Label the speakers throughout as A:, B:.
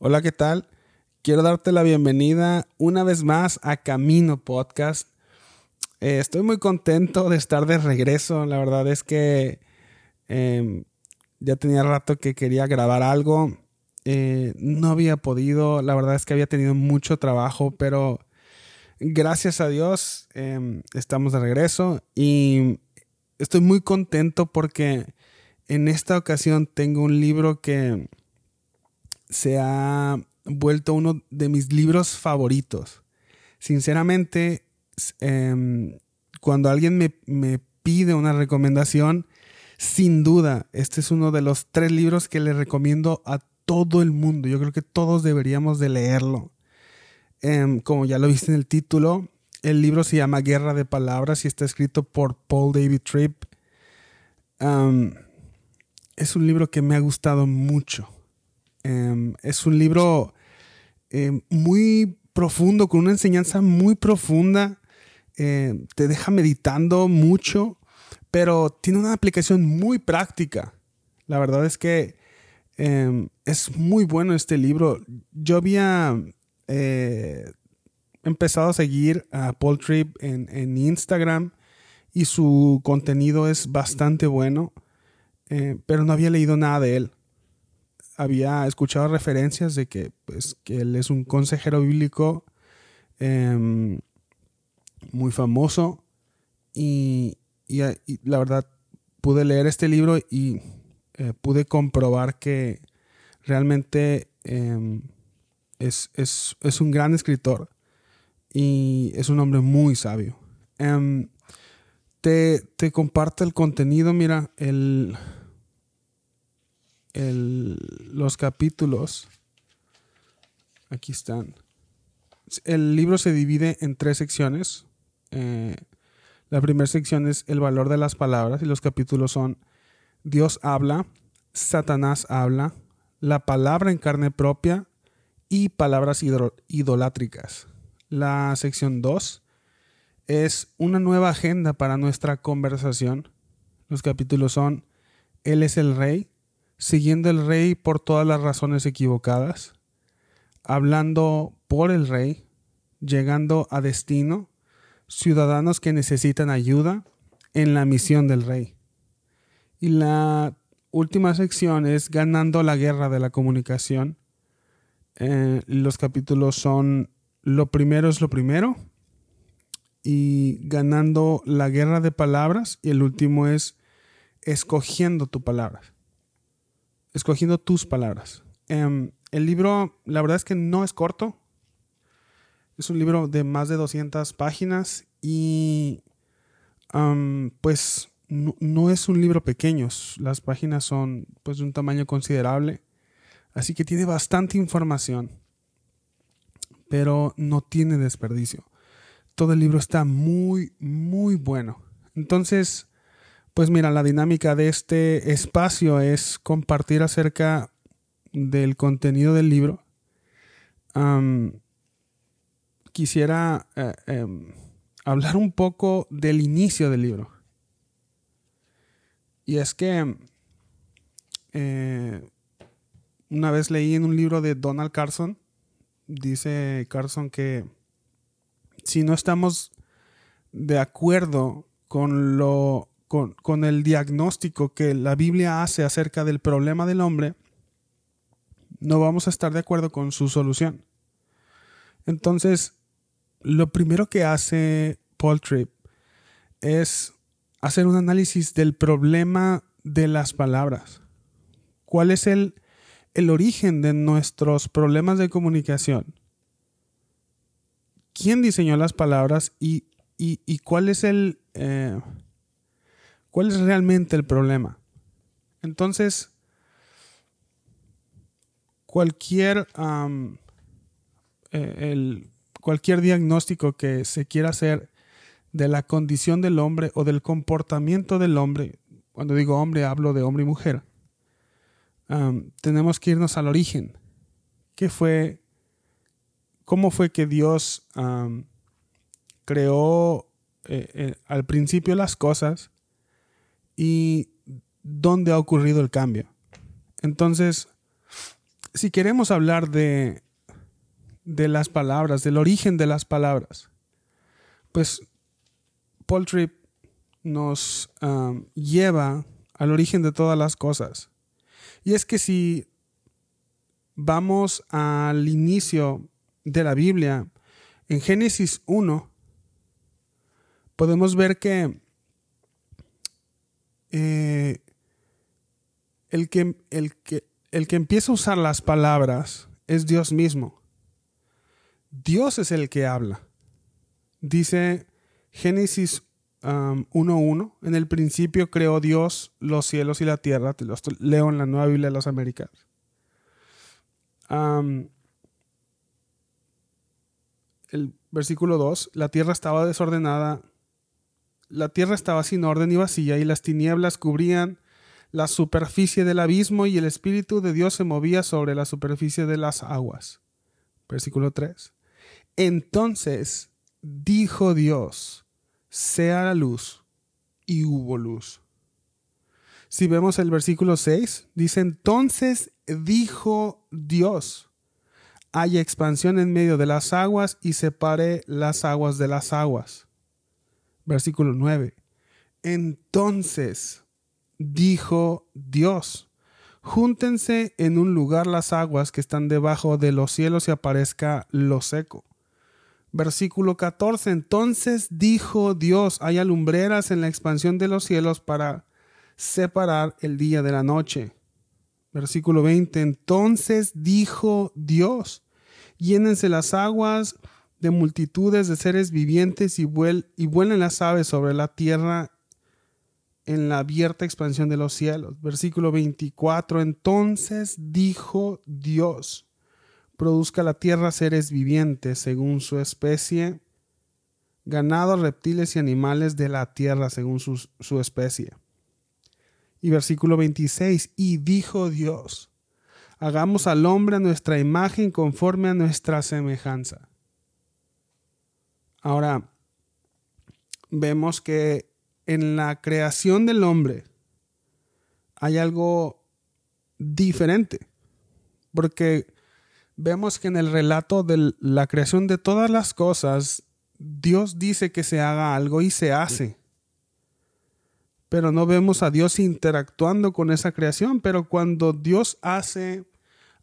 A: Hola, ¿qué tal? Quiero darte la bienvenida una vez más a Camino Podcast. Eh, estoy muy contento de estar de regreso. La verdad es que em, ya tenía rato que quería grabar algo. Eh, no había podido. La verdad es que había tenido mucho trabajo, pero gracias a Dios em, estamos de regreso y estoy muy contento porque en esta ocasión tengo un libro que se ha vuelto uno de mis libros favoritos. Sinceramente, em, cuando alguien me, pide una recomendación, sin duda, este es uno de los tres libros que le recomiendo a todo el mundo. Yo creo que todos deberíamos de leerlo. Em, como ya lo viste en el título, el libro se llama Guerra de Palabras y está escrito por Paul David Tripp. es un libro que me ha gustado mucho. Em, es un libro em, muy profundo, con una enseñanza muy profunda. Em, te deja meditando mucho, pero tiene una aplicación muy práctica. La verdad es que es muy bueno este libro. Yo había eh, empezado a seguir a Paul Tripp en, en, Instagram y su contenido es bastante bueno, eh, pero no había leído nada de él había escuchado referencias de que, pues, que él es un consejero bíblico em, muy famoso y, la verdad pude leer este libro y eh, pude comprobar que realmente em, es, un gran escritor y es un hombre muy sabio. Em, te, te comparto el contenido, mira, el los capítulos. Aquí están. El libro se divide en tres secciones. Eh, la primera sección es el valor de las palabras y los capítulos son Dios habla, Satanás habla, la palabra en carne propia y palabras idolátricas. La sección 2 es una nueva agenda para nuestra conversación. Los capítulos son Él es el rey, siguiendo el rey por todas las razones equivocadas, hablando por el rey, llegando a destino, ciudadanos que necesitan ayuda en la misión del rey. Y la última sección es ganando la guerra de la comunicación. Eh, los capítulos son lo primero es lo primero y ganando la guerra de palabras y el último es escogiendo tu palabra escogiendo tus palabras. Em, el libro, la verdad es que no es corto. Es un libro de más de 200 páginas y pues no, es un libro pequeño. Las páginas son pues de un tamaño considerable. Así que tiene bastante información. Pero no tiene desperdicio. Todo el libro está muy, muy bueno. Entonces, pues mira, la dinámica de este espacio es compartir acerca del contenido del libro. quisiera eh, em, hablar un poco del inicio del libro. Y es que eh, una vez leí en un libro de Donald Carson, dice Carson que si no estamos de acuerdo con lo con, el diagnóstico que la Biblia hace acerca del problema del hombre, no vamos a estar de acuerdo con su solución. Entonces, lo primero que hace Paul Tripp es hacer un análisis del problema de las palabras. ¿Cuál es el, el origen de nuestros problemas de comunicación? ¿Quién diseñó las palabras y, cuál es el, eh, ¿Cuál es realmente el problema? Entonces, cualquier, eh, cualquier diagnóstico que se quiera hacer de la condición del hombre o del comportamiento del hombre, cuando digo hombre hablo de hombre y mujer, tenemos que irnos al origen. ¿Qué fue? ¿Cómo fue que Dios creó eh, eh, al principio las cosas y dónde ha ocurrido el cambio. Entonces, si queremos hablar de, de las palabras, del origen de las palabras, pues Paul Tripp nos um, lleva al origen de todas las cosas. Y es que si vamos al inicio de la Biblia, en Génesis 1, podemos ver que, eh, el, que, el, que, el que empieza a usar las palabras es Dios mismo. Dios es el que habla. Dice Génesis 1.1, um, en el principio creó Dios los cielos y la tierra. Te lo leo en la Nueva Biblia de las Américas. Um, el versículo 2, la tierra estaba desordenada, la tierra estaba sin orden y vacía, y las tinieblas cubrían la superficie del abismo, y el Espíritu de Dios se movía sobre la superficie de las aguas. Versículo 3. Entonces dijo Dios, sea la luz, y hubo luz. Si vemos el versículo 6, dice, entonces dijo Dios, haya expansión en medio de las aguas y separe las aguas de las aguas. Versículo 9. Entonces dijo Dios, júntense en un lugar las aguas que están debajo de los cielos y aparezca lo seco. Versículo 14. Entonces dijo Dios, hay alumbreras en la expansión de los cielos para separar el día de la noche. Versículo 20. Entonces dijo Dios, llénense las aguas de multitudes de seres vivientes y, y vuelen las aves sobre la tierra en la abierta expansión de los cielos. Versículo 24. Entonces dijo Dios, produzca la tierra seres vivientes según su especie, ganado, reptiles y animales de la tierra según su, su especie. Y versículo 26. Y dijo Dios, hagamos al hombre a nuestra imagen conforme a nuestra semejanza. Ahora, vemos que en la creación del hombre hay algo diferente, porque vemos que en el relato de la creación de todas las cosas, Dios dice que se haga algo y se hace. Pero no vemos a Dios interactuando con esa creación, pero cuando Dios hace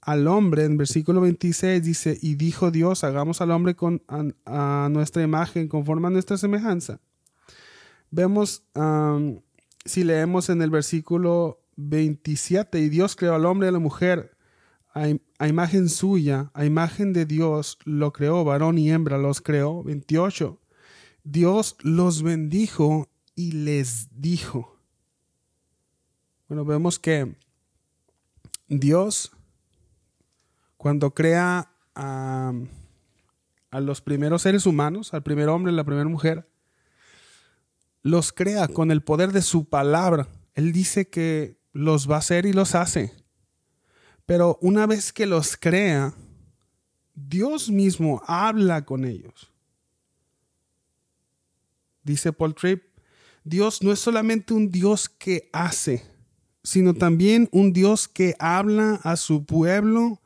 A: al hombre, en versículo 26 dice, y dijo Dios, hagamos al hombre con, a, nuestra imagen, conforme a nuestra semejanza. Vemos, si leemos en el versículo 27, y Dios creó al hombre y a la mujer a, a, imagen suya, a imagen de Dios, lo creó, varón y hembra los creó. 28. Dios los bendijo y les dijo. Bueno, vemos que Dios cuando crea a, los primeros seres humanos, al primer hombre y la primera mujer, los crea con el poder de su palabra. Él dice que los va a hacer y los hace. Pero una vez que los crea, Dios mismo habla con ellos. Dice Paul Tripp, Dios no es solamente un Dios que hace, sino también un Dios que habla a su pueblo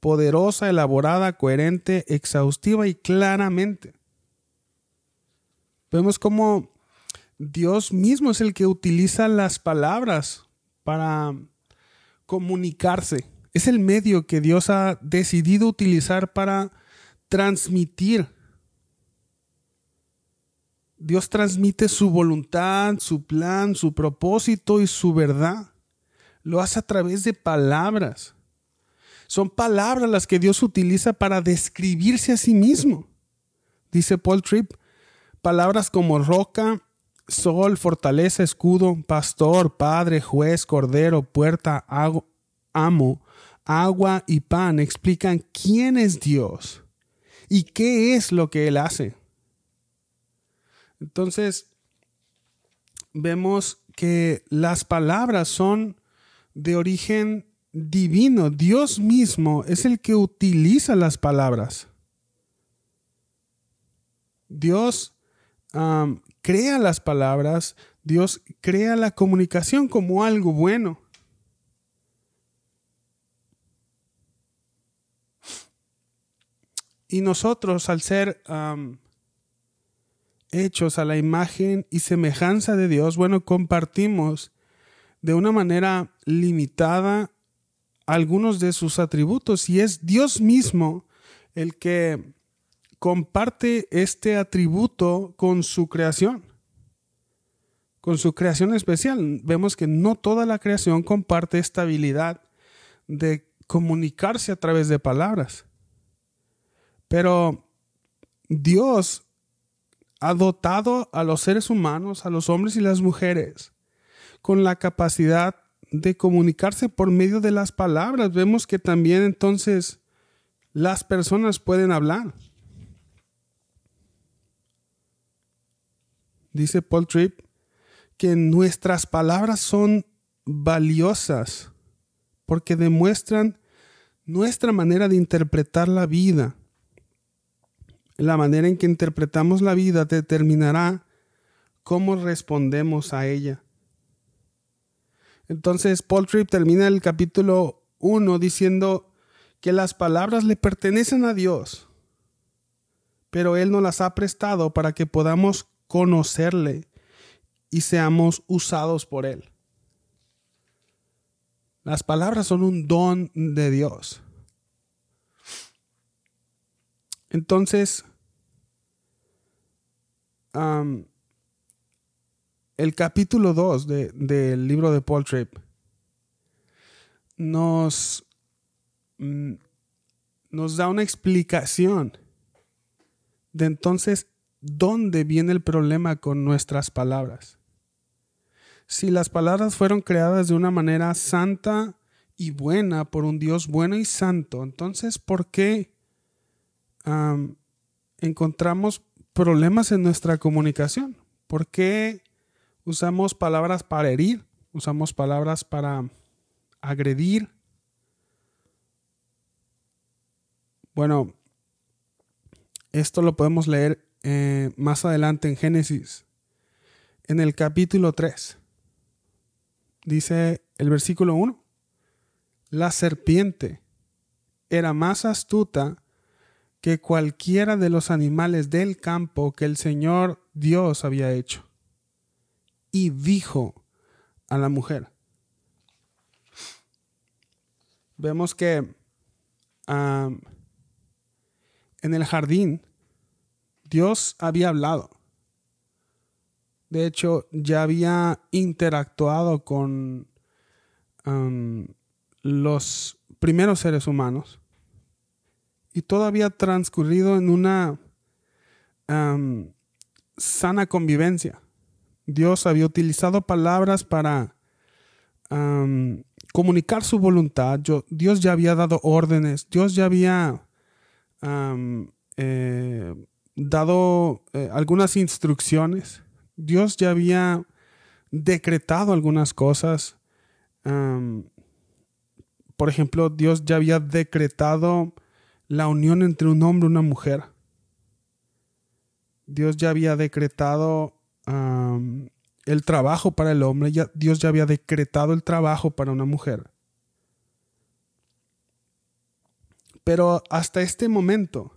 A: poderosa, elaborada, coherente, exhaustiva y claramente. Vemos cómo Dios mismo es el que utiliza las palabras para comunicarse. Es el medio que Dios ha decidido utilizar para transmitir. Dios transmite su voluntad, su plan, su propósito y su verdad. Lo hace a través de palabras. Son palabras las que Dios utiliza para describirse a sí mismo. Dice Paul Tripp, palabras como roca, sol, fortaleza, escudo, pastor, padre, juez, cordero, puerta, amo, agua y pan explican quién es Dios y qué es lo que Él hace. Entonces, vemos que las palabras son de origen divino, Dios mismo es el que utiliza las palabras. Dios crea las palabras, Dios crea la comunicación como algo bueno. Y nosotros, al ser hechos a la imagen y semejanza de Dios, bueno, compartimos de una manera limitada algunos de sus atributos y es Dios mismo el que comparte este atributo con su creación, con su creación especial. Vemos que no toda la creación comparte esta habilidad de comunicarse a través de palabras. Pero Dios ha dotado a los seres humanos, a los hombres y las mujeres, con la capacidad de comunicarse por medio de las palabras. Vemos que también entonces las personas pueden hablar. Dice Paul Tripp que nuestras palabras son valiosas porque demuestran nuestra manera de interpretar la vida. La manera en que interpretamos la vida determinará cómo respondemos a ella. Entonces Paul Tripp termina el capítulo 1 diciendo que las palabras le pertenecen a Dios, pero Él nos las ha prestado para que podamos conocerle y seamos usados por Él. Las palabras son un don de Dios. Entonces, el capítulo 2 del libro de Paul Tripp nos, mm, nos da una explicación de entonces dónde viene el problema con nuestras palabras. Si las palabras fueron creadas de una manera santa y buena por un Dios bueno y santo, entonces ¿por qué encontramos problemas en nuestra comunicación? ¿Por qué usamos palabras para herir? ¿Usamos palabras para agredir? Bueno, esto lo podemos leer eh, más adelante en Génesis, en el capítulo 3. Dice el versículo 1, la serpiente era más astuta que cualquiera de los animales del campo que el Señor Dios había hecho. Y dijo a la mujer, vemos que en el jardín Dios había hablado. De hecho, ya había interactuado con los primeros seres humanos. Y todo había transcurrido en una sana convivencia. Dios había utilizado palabras para comunicar su voluntad. Dios ya había dado órdenes. Dios ya había eh, dado eh, algunas instrucciones. Dios ya había decretado algunas cosas. por ejemplo, Dios ya había decretado la unión entre un hombre y una mujer. Dios ya había decretado el trabajo para el hombre, ya, Dios ya había decretado el trabajo para una mujer. Pero hasta este momento,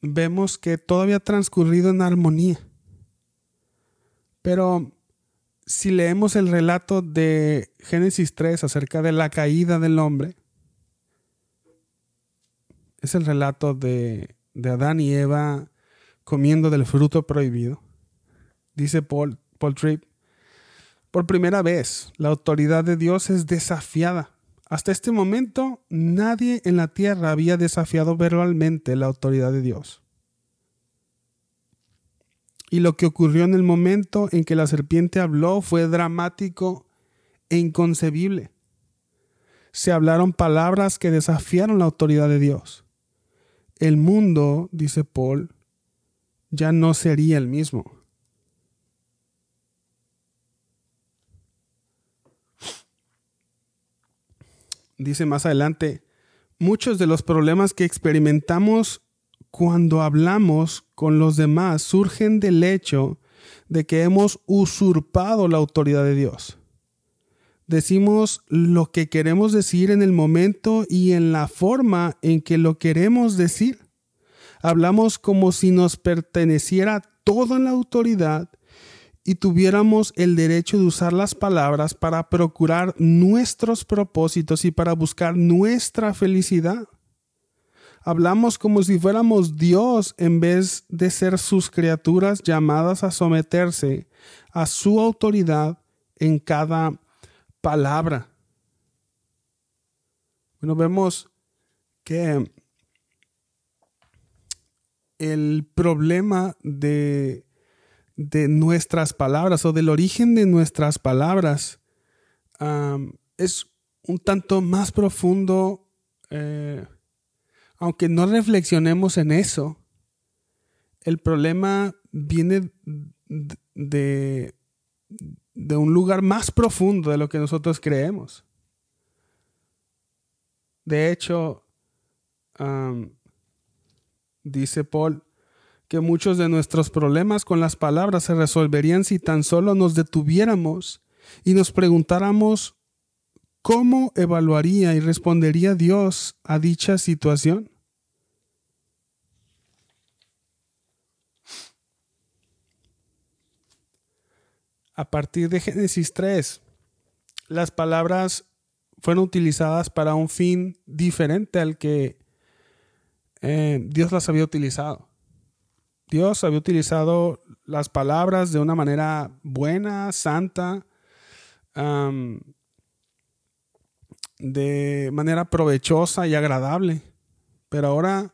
A: vemos que todo había transcurrido en armonía. Pero si leemos el relato de Génesis 3 acerca de la caída del hombre, es el relato de, de Adán y Eva comiendo del fruto prohibido. Dice Paul, Paul Tripp, por primera vez la autoridad de Dios es desafiada hasta este momento nadie en la tierra había desafiado verbalmente la autoridad de Dios. Y lo que ocurrió en el momento en que la serpiente habló fue dramático e inconcebible. Se hablaron palabras que desafiaron la autoridad de Dios. El mundo, dice Paul, ya no sería el mismo. dice más adelante, muchos de los problemas que experimentamos cuando hablamos con los demás surgen del hecho de que hemos usurpado la autoridad de Dios. Decimos lo que queremos decir en el momento y en la forma en que lo queremos decir. Hablamos como si nos perteneciera toda la autoridad y tuviéramos el derecho de usar las palabras para procurar nuestros propósitos y para buscar nuestra felicidad. Hablamos como si fuéramos Dios en vez de ser sus criaturas llamadas a someterse a su autoridad en cada palabra. Bueno, vemos que el problema de, de nuestras palabras o del origen de nuestras palabras es un tanto más profundo, eh, aunque no reflexionemos en eso. El problema viene de, de un lugar más profundo de lo que nosotros creemos. De hecho, dice Paul que muchos de nuestros problemas con las palabras se resolverían si tan solo nos detuviéramos y nos preguntáramos cómo evaluaría y respondería Dios a dicha situación. a partir de Génesis 3, las palabras fueron utilizadas para un fin diferente al que eh, Dios las había utilizado. Dios había utilizado las palabras de una manera buena, santa, de manera provechosa y agradable. Pero ahora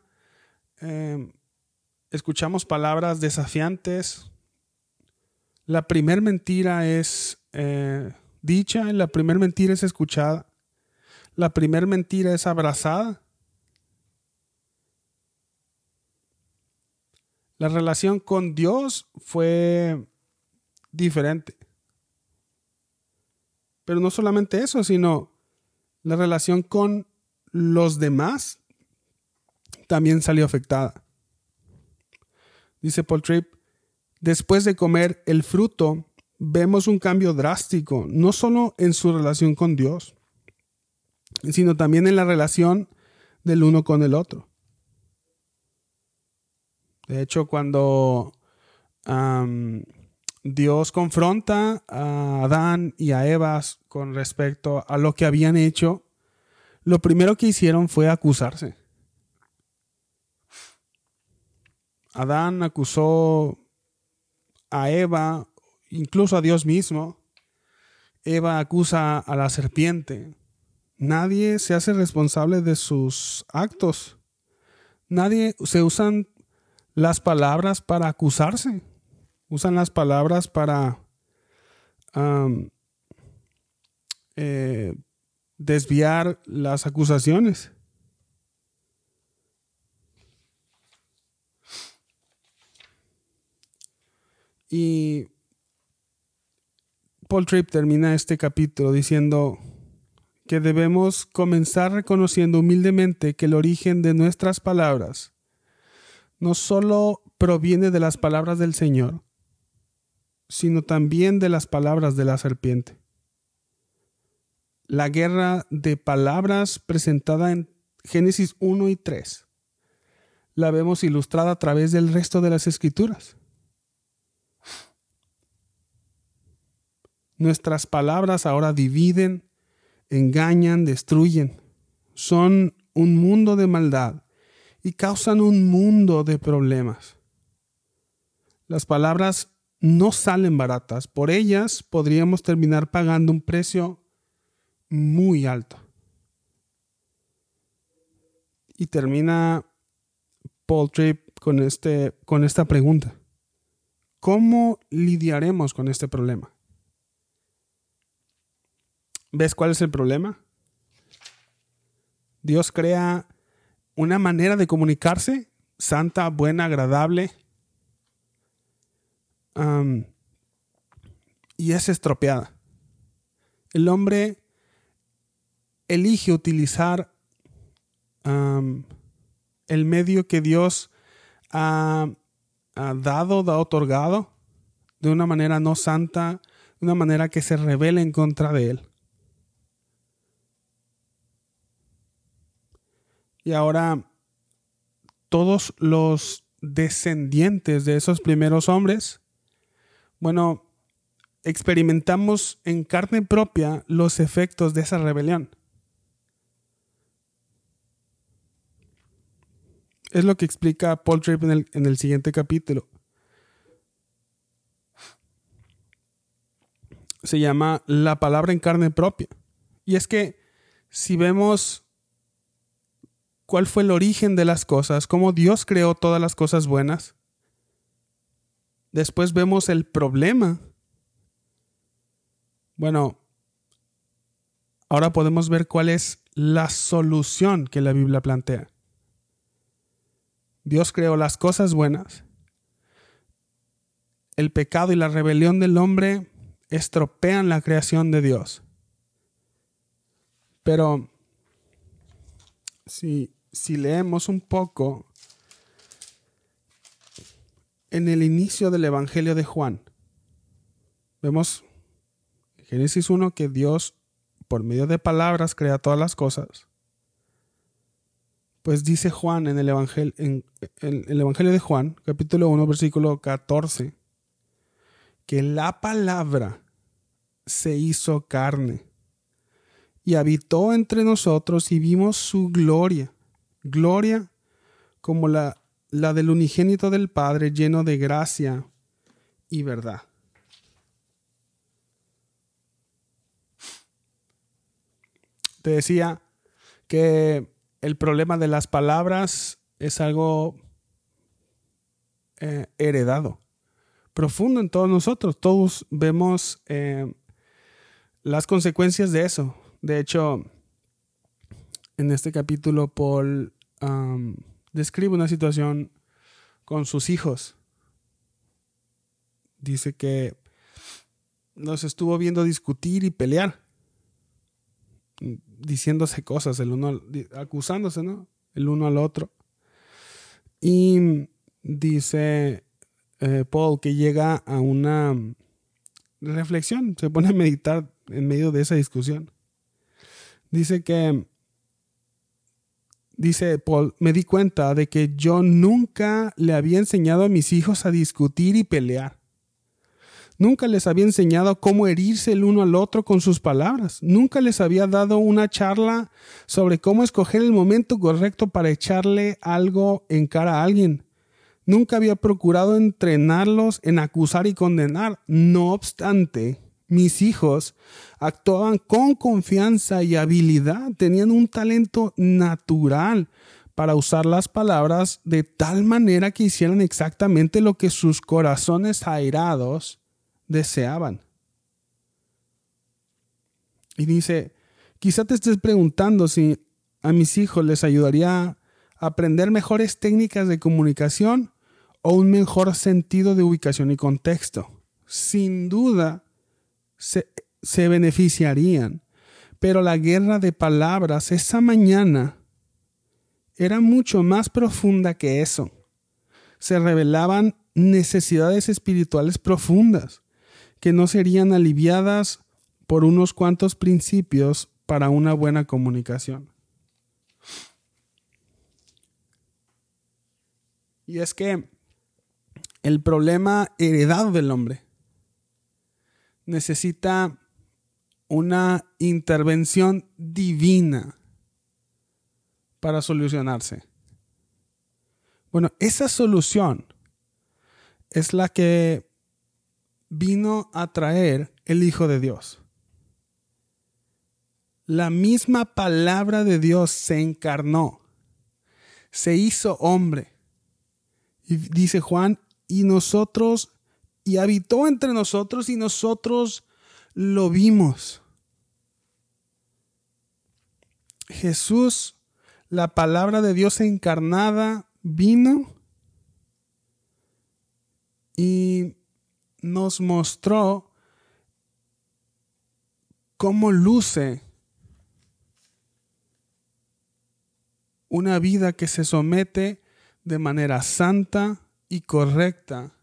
A: em, escuchamos palabras desafiantes, la primer mentira es eh, dicha, la primer mentira es escuchada, la primer mentira es abrazada. La relación con Dios fue diferente. Pero no solamente eso, sino la relación con los demás también salió afectada. Dice Paul Tripp, Después de comer el fruto, vemos un cambio drástico, no solo en su relación con Dios, sino también en la relación del uno con el otro. De hecho, cuando Dios confronta a Adán y a Eva con respecto a lo que habían hecho, lo primero que hicieron fue acusarse. Adán acusó a Eva, incluso a Dios mismo. Eva acusa a la serpiente. Nadie se hace responsable de sus actos. Nadie se usan las palabras para acusarse. Usan las palabras para eh, desviar las acusaciones. Y Paul Tripp termina este capítulo diciendo que debemos comenzar reconociendo humildemente que el origen de nuestras palabras no solo proviene de las palabras del Señor, sino también de las palabras de la serpiente. La guerra de palabras presentada en Génesis 1 y 3 la vemos ilustrada a través del resto de las escrituras. Nuestras palabras ahora dividen, engañan, destruyen. Son un mundo de maldad y causan un mundo de problemas. Las palabras no salen baratas. Por ellas podríamos terminar pagando un precio muy alto. Y termina Paul Tripp con, este, con esta pregunta. ¿Cómo lidiaremos con este problema? ¿Ves cuál es el problema? Dios crea una manera de comunicarse santa, buena, agradable. y es estropeada. El hombre elige utilizar el medio que Dios ha, ha dado, ha otorgado, de una manera no santa, de una manera que se revela en contra de él. Y ahora todos los descendientes de esos primeros hombres, bueno, experimentamos en carne propia los efectos de esa rebelión. Es lo que explica Paul Tripp en el, en el siguiente capítulo. Se llama La palabra en carne propia. Y es que si vemos cuál fue el origen de las cosas, cómo Dios creó todas las cosas buenas, después vemos el problema. Bueno, ahora podemos ver cuál es la solución que la Biblia plantea. Dios creó las cosas buenas. El pecado y la rebelión del hombre estropean la creación de Dios. Pero si, si leemos un poco en el inicio del Evangelio de Juan, vemos en Génesis 1 que Dios por medio de palabras crea todas las cosas. Pues dice Juan en el, Evangelio, en, el Evangelio de Juan, capítulo 1, versículo 14, que la palabra se hizo carne y habitó entre nosotros y vimos su gloria, gloria como la, la del unigénito del Padre lleno de gracia y verdad. Te decía que el problema de las palabras es algo eh, heredado, profundo en todos nosotros. Todos vemos eh, las consecuencias de eso. De hecho, en este capítulo, Paul describe una situación con sus hijos. Dice que los estuvo viendo discutir y pelear diciéndose cosas, el uno acusándose, ¿no? El uno al otro. Y dice eh, Paul que llega a una reflexión, se pone a meditar en medio de esa discusión. Dice que, dice Paul, me di cuenta de que yo nunca le había enseñado a mis hijos a discutir y pelear. Nunca les había enseñado cómo herirse el uno al otro con sus palabras. Nunca les había dado una charla sobre cómo escoger el momento correcto para echarle algo en cara a alguien. Nunca había procurado entrenarlos en acusar y condenar. No obstante, mis hijos actuaban con confianza y habilidad. Tenían un talento natural para usar las palabras de tal manera que hicieran exactamente lo que sus corazones airados deseaban. Y dice, quizá te estés preguntando si a mis hijos les ayudaría a aprender mejores técnicas de comunicación o un mejor sentido de ubicación y contexto. Sin duda se, se beneficiarían, pero la guerra de palabras esa mañana era mucho más profunda que eso. Se revelaban necesidades espirituales profundas que no serían aliviadas por unos cuantos principios para una buena comunicación. Y es que el problema heredado del hombre necesita una intervención divina para solucionarse. Bueno, esa solución es la que vino a traer el Hijo de Dios. La misma palabra de Dios se encarnó, se hizo hombre. Y dice Juan, y nosotros, y habitó entre nosotros y nosotros lo vimos. Jesús, la palabra de Dios encarnada, vino y nos mostró cómo luce una vida que se somete de manera santa y correcta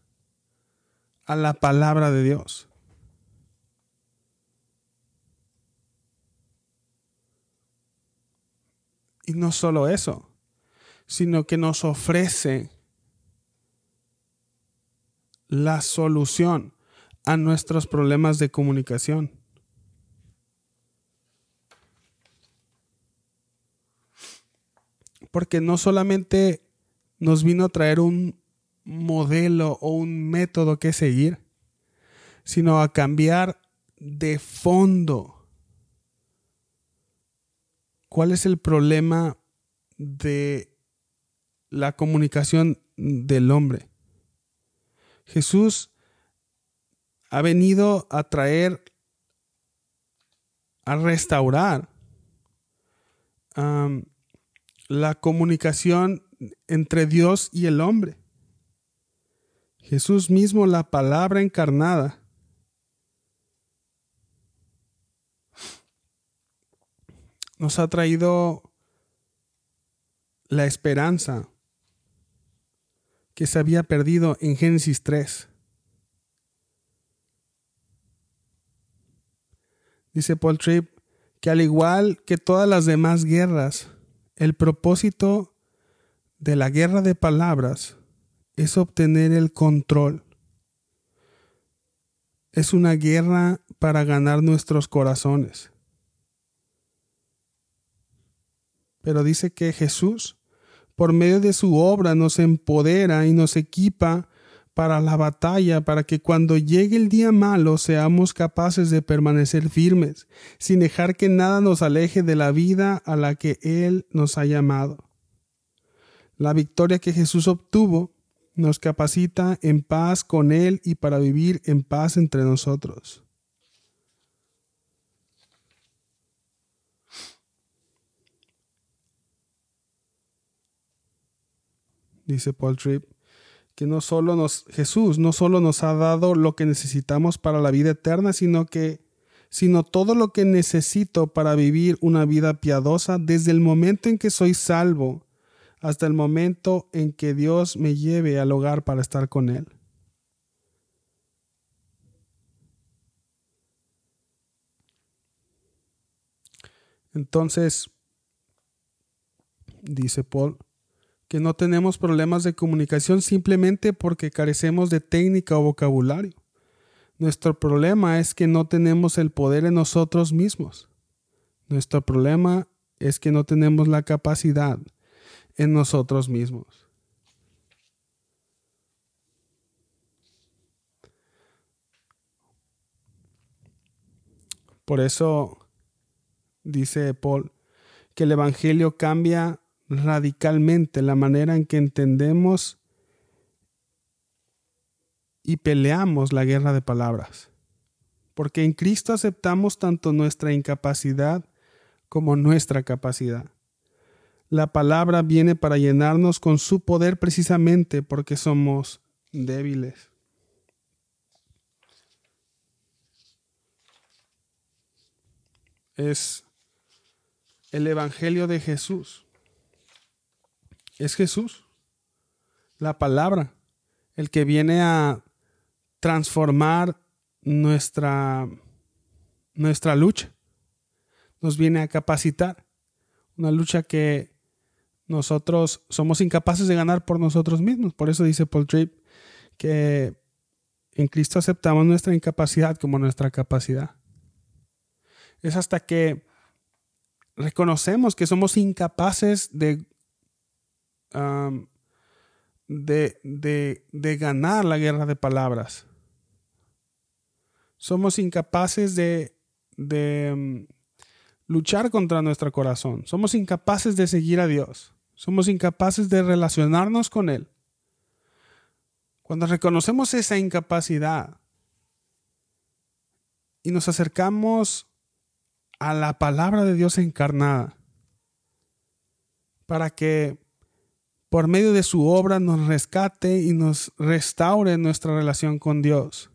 A: a la palabra de Dios. Y no solo eso, sino que nos ofrece la solución a nuestros problemas de comunicación. Porque no solamente nos vino a traer un modelo o un método que seguir, sino a cambiar de fondo. ¿Cuál es el problema de la comunicación del hombre? Jesús ha venido a traer, a restaurar la comunicación entre Dios y el hombre. Jesús mismo, la palabra encarnada, nos ha traído la esperanza que se había perdido en Génesis 3. Dice Paul Tripp que al igual que todas las demás guerras, el propósito de la guerra de palabras es obtener el control. Es una guerra para ganar nuestros corazones. Pero dice que Jesús, por medio de su obra, nos empodera y nos equipa para la batalla, para que cuando llegue el día malo seamos capaces de permanecer firmes, sin dejar que nada nos aleje de la vida a la que Él nos ha llamado. La victoria que Jesús obtuvo nos capacita en paz con Él y para vivir en paz entre nosotros. Dice Paul Tripp, que no solo nos, Jesús no solo nos ha dado lo que necesitamos para la vida eterna, sino que, sino todo lo que necesito para vivir una vida piadosa desde el momento en que soy salvo hasta el momento en que Dios me lleve al hogar para estar con Él. Entonces, dice Paul, que no tenemos problemas de comunicación simplemente porque carecemos de técnica o vocabulario. Nuestro problema es que no tenemos el poder en nosotros mismos. Nuestro problema es que no tenemos la capacidad en nosotros mismos. Por eso dice Paul que el Evangelio cambia radicalmente la manera en que entendemos y peleamos la guerra de palabras. Porque en Cristo aceptamos tanto nuestra incapacidad como nuestra capacidad. La palabra viene para llenarnos con su poder precisamente porque somos débiles. Es el Evangelio de Jesús. Es Jesús, la palabra, el que viene a transformar nuestra, nuestra lucha, nos viene a capacitar, una lucha que nosotros somos incapaces de ganar por nosotros mismos. Por eso dice Paul Tripp que en Cristo aceptamos nuestra incapacidad como nuestra capacidad. Es hasta que reconocemos que somos incapaces de de, de, ganar la guerra de palabras. Somos incapaces de, de mm, luchar contra nuestro corazón. Somos incapaces de seguir a Dios. Somos incapaces de relacionarnos con Él. Cuando reconocemos esa incapacidad y nos acercamos a la palabra de Dios encarnada para que por medio de su obra nos rescate y nos restaure nuestra relación con Dios.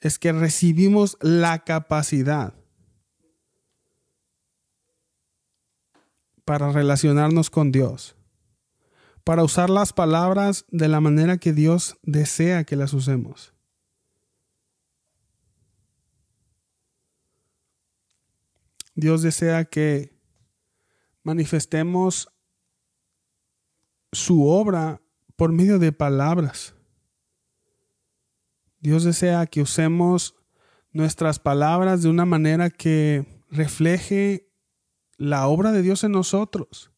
A: Es que recibimos la capacidad para relacionarnos con Dios, para usar las palabras de la manera que Dios desea que las usemos. Dios desea que manifestemos su obra por medio de palabras. Dios desea que usemos nuestras palabras de una manera que refleje la obra de Dios en nosotros.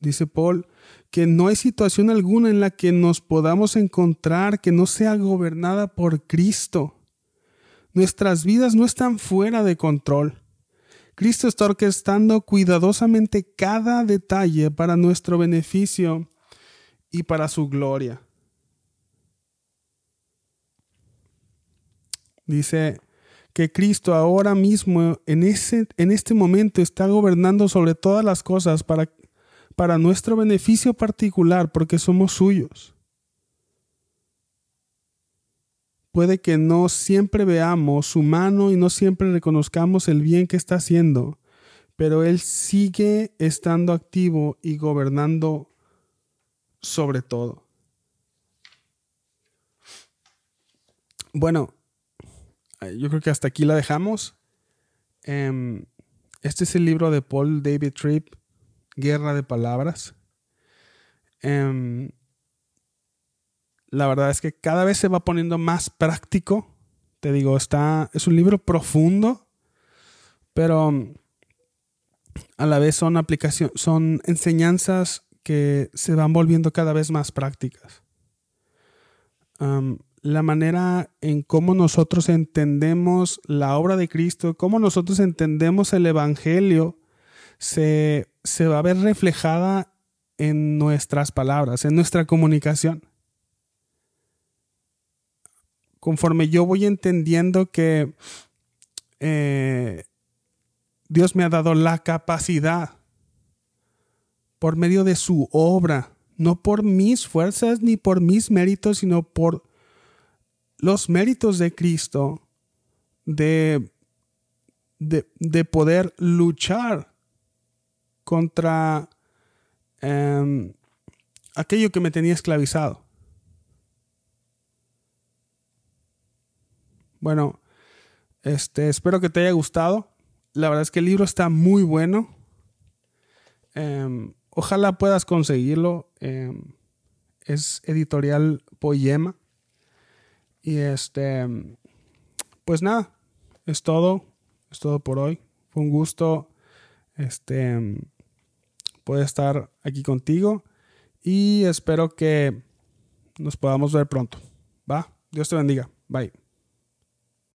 A: Dice Paul que no hay situación alguna en la que nos podamos encontrar que no sea gobernada por Cristo. Nuestras vidas no están fuera de control. Cristo está orquestando cuidadosamente cada detalle para nuestro beneficio y para su gloria. Dice que Cristo ahora mismo, en, ese, en este momento, está gobernando sobre todas las cosas para, para nuestro beneficio particular, porque somos suyos. Puede que no siempre veamos su mano y no siempre reconozcamos el bien que está haciendo, pero Él sigue estando activo y gobernando sobre todo. Bueno, yo creo que hasta aquí la dejamos. Em, este es el libro de Paul David Tripp, Guerra de Palabras. Em, la verdad es que cada vez se va poniendo más práctico. Te digo, está, es un libro profundo, pero a la vez son aplicaciones, son enseñanzas que se van volviendo cada vez más prácticas. La manera en cómo nosotros entendemos la obra de Cristo, cómo nosotros entendemos el Evangelio, se, se va a ver reflejada en nuestras palabras, en nuestra comunicación. Conforme yo voy entendiendo que eh, Dios me ha dado la capacidad por medio de su obra, no por mis fuerzas ni por mis méritos, sino por los méritos de Cristo, de, de, poder luchar contra em, aquello que me tenía esclavizado. Bueno, este, espero que te haya gustado. La verdad es que el libro está muy bueno. Em, ojalá puedas conseguirlo. Em, es editorial Poema. Y este, pues nada, es todo. Es todo por hoy. Fue un gusto este, poder estar aquí contigo. Y espero que nos podamos ver pronto. Va. Dios te bendiga. Bye.